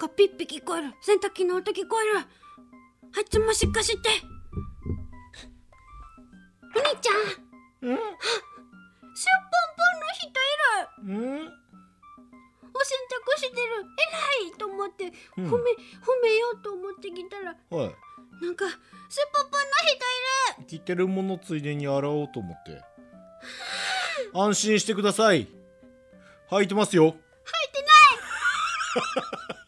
なんかピッピ聞こえる。洗濯機の音聞こえる。あいつもしっかして。お兄ちゃん。うん？すっぽんぽんの人いる。うん？お洗濯してる。偉いと思って。うん。褒め、褒めようと思ってきたら。はい。なんかすっぽんぽんの人いる。着てるものついでに洗おうと思って。安心してください。履いてますよ。入ってない